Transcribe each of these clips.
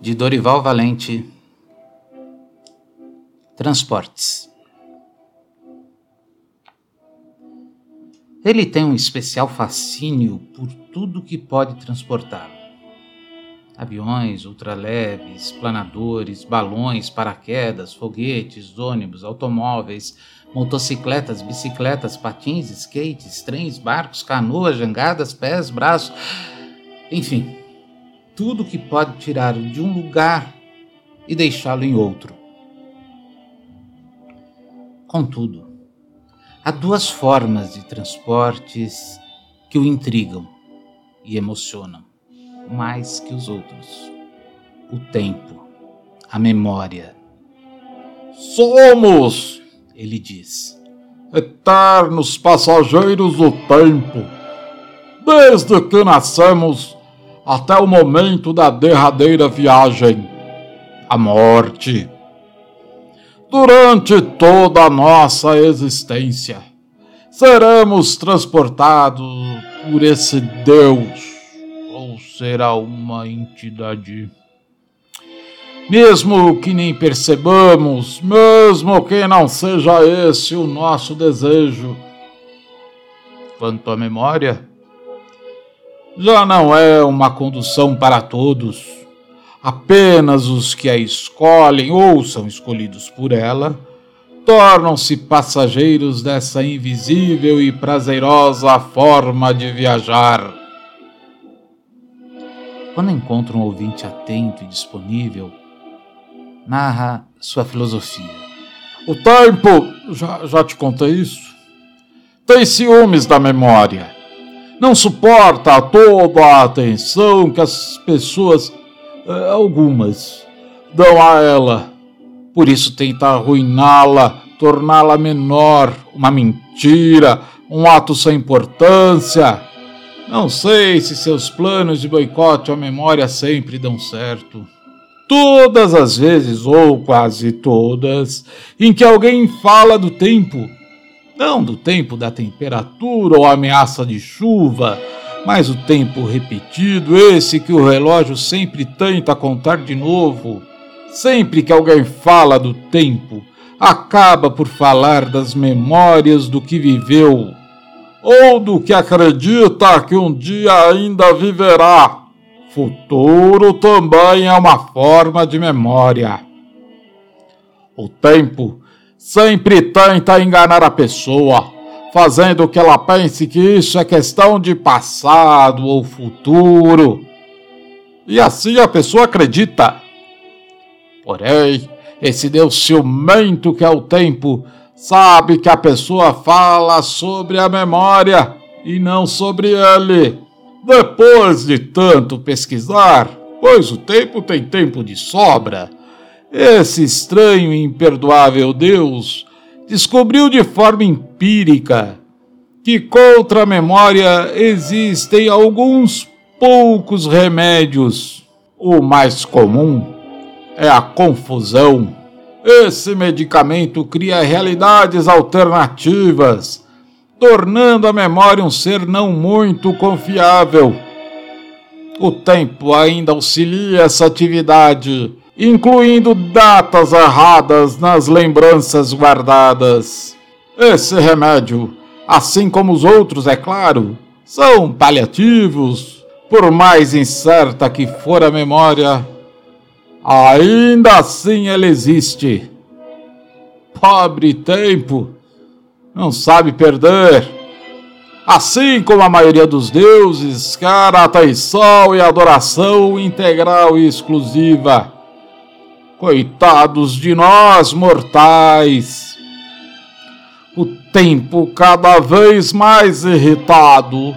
de Dorival Valente. Transportes. Ele tem um especial fascínio por tudo que pode transportar. Aviões, ultraleves, planadores, balões, paraquedas, foguetes, ônibus, automóveis, motocicletas, bicicletas, patins, skates, trens, barcos, canoas, jangadas, pés, braços, enfim, tudo que pode tirar de um lugar e deixá-lo em outro. Contudo, há duas formas de transportes que o intrigam e emocionam mais que os outros: o tempo, a memória. Somos, ele diz, eternos passageiros do tempo, desde que nascemos até o momento da derradeira viagem, a morte. Durante toda a nossa existência, seremos transportados por esse Deus, ou será uma entidade. Mesmo que nem percebamos, mesmo que não seja esse o nosso desejo. Quanto à memória, já não é uma condução para todos. Apenas os que a escolhem ou são escolhidos por ela tornam-se passageiros dessa invisível e prazerosa forma de viajar. Quando encontra um ouvinte atento e disponível, narra sua filosofia. O tempo, já, já te contei isso, tem ciúmes da memória. Não suporta toda a atenção que as pessoas, eh, algumas, dão a ela. Por isso tenta arruiná-la, torná-la menor, uma mentira, um ato sem importância. Não sei se seus planos de boicote à memória sempre dão certo. Todas as vezes, ou quase todas, em que alguém fala do tempo, não do tempo da temperatura ou ameaça de chuva, mas o tempo repetido, esse que o relógio sempre tenta contar de novo. Sempre que alguém fala do tempo, acaba por falar das memórias do que viveu, ou do que acredita que um dia ainda viverá. Futuro também é uma forma de memória. O tempo sempre tenta enganar a pessoa, fazendo que ela pense que isso é questão de passado ou futuro. E assim a pessoa acredita. Porém, esse Deus ciumento que é o tempo sabe que a pessoa fala sobre a memória e não sobre ele. Depois de tanto pesquisar, pois o tempo tem tempo de sobra, esse estranho e imperdoável Deus descobriu de forma empírica que contra a memória existem alguns poucos remédios. O mais comum é a confusão. Esse medicamento cria realidades alternativas tornando a memória um ser não muito confiável. O tempo ainda auxilia essa atividade, incluindo datas erradas nas lembranças guardadas. Esse remédio, assim como os outros, é claro, são paliativos. Por mais incerta que for a memória, ainda assim ele existe. Pobre tempo! não sabe perder. Assim como a maioria dos deuses, cara atenção e adoração integral e exclusiva. Coitados de nós, mortais. O tempo cada vez mais irritado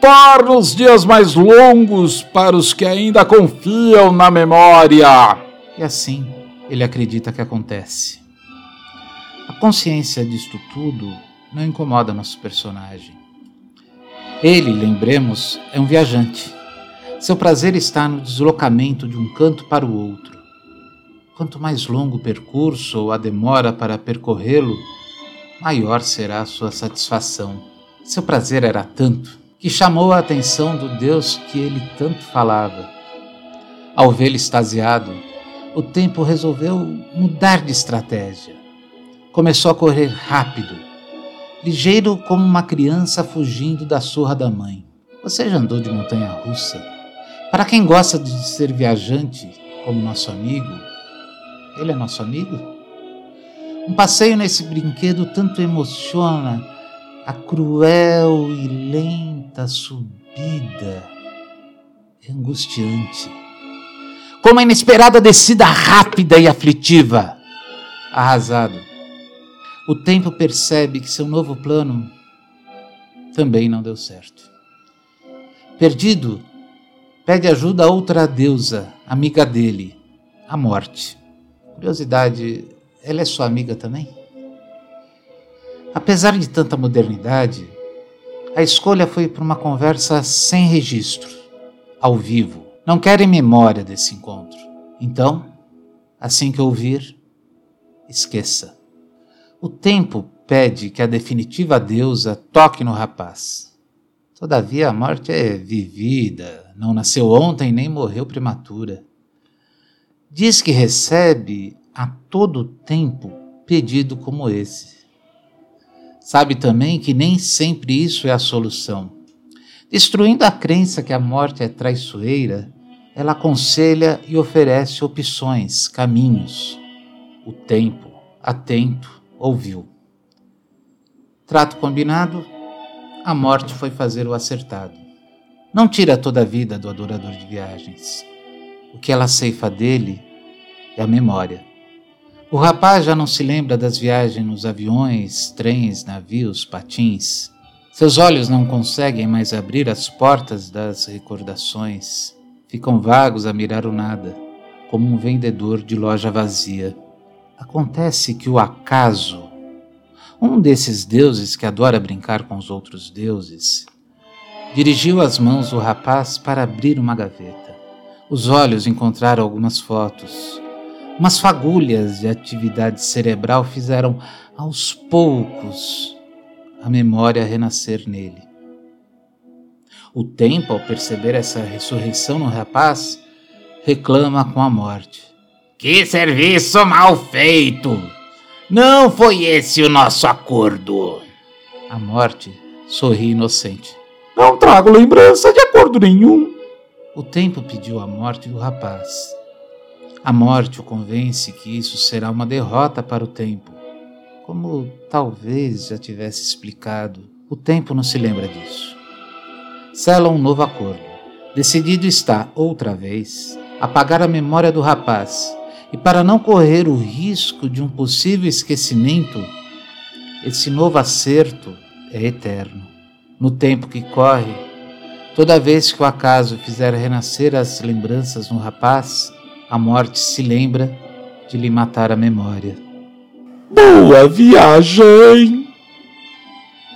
torna os dias mais longos para os que ainda confiam na memória. E assim ele acredita que acontece. A consciência disto tudo não incomoda nosso personagem. Ele, lembremos, é um viajante. Seu prazer está no deslocamento de um canto para o outro. Quanto mais longo o percurso ou a demora para percorrê-lo, maior será a sua satisfação. Seu prazer era tanto que chamou a atenção do Deus que ele tanto falava. Ao vê-lo extasiado, o tempo resolveu mudar de estratégia. Começou a correr rápido, ligeiro como uma criança fugindo da surra da mãe. Você já andou de montanha russa? Para quem gosta de ser viajante, como nosso amigo, ele é nosso amigo? Um passeio nesse brinquedo tanto emociona a cruel e lenta subida é angustiante. Como a inesperada descida rápida e aflitiva. Arrasado, o tempo percebe que seu novo plano também não deu certo. Perdido, pede ajuda a outra deusa, amiga dele, a morte. Curiosidade, ela é sua amiga também? Apesar de tanta modernidade, a escolha foi para uma conversa sem registro, ao vivo. Não quero memória desse encontro. Então, assim que ouvir, esqueça. O tempo pede que a definitiva deusa toque no rapaz. Todavia, a morte é vivida, não nasceu ontem nem morreu prematura. Diz que recebe a todo tempo pedido como esse. Sabe também que nem sempre isso é a solução. Destruindo a crença que a morte é traiçoeira, ela aconselha e oferece opções, caminhos. O tempo, atento, ouviu. Trato combinado, a morte foi fazer o acertado. Não tira toda a vida do adorador de viagens. O que ela ceifa dele é a memória. O rapaz já não se lembra das viagens nos aviões, trens, navios, patins. Seus olhos não conseguem mais abrir as portas das recordações. Ficam vagos a mirar o nada, como um vendedor de loja vazia. Acontece que o acaso, um desses deuses que adora brincar com os outros deuses, dirigiu as mãos do rapaz para abrir uma gaveta. Os olhos encontraram algumas fotos. Umas fagulhas de atividade cerebral fizeram aos poucos a memória renascer nele. O tempo, ao perceber essa ressurreição no rapaz, reclama com a morte. Que serviço mal feito! Não foi esse o nosso acordo. A morte sorri inocente. Não trago lembrança de acordo nenhum. O tempo pediu a morte do rapaz. A morte o convence que isso será uma derrota para o tempo. Como talvez já tivesse explicado, o tempo não se lembra disso. Sela um novo acordo. Decidido está, outra vez, apagar a memória do rapaz e para não correr o risco de um possível esquecimento, esse novo acerto é eterno. No tempo que corre, toda vez que o acaso fizer renascer as lembranças no rapaz, a morte se lembra de lhe matar a memória. Boa viagem!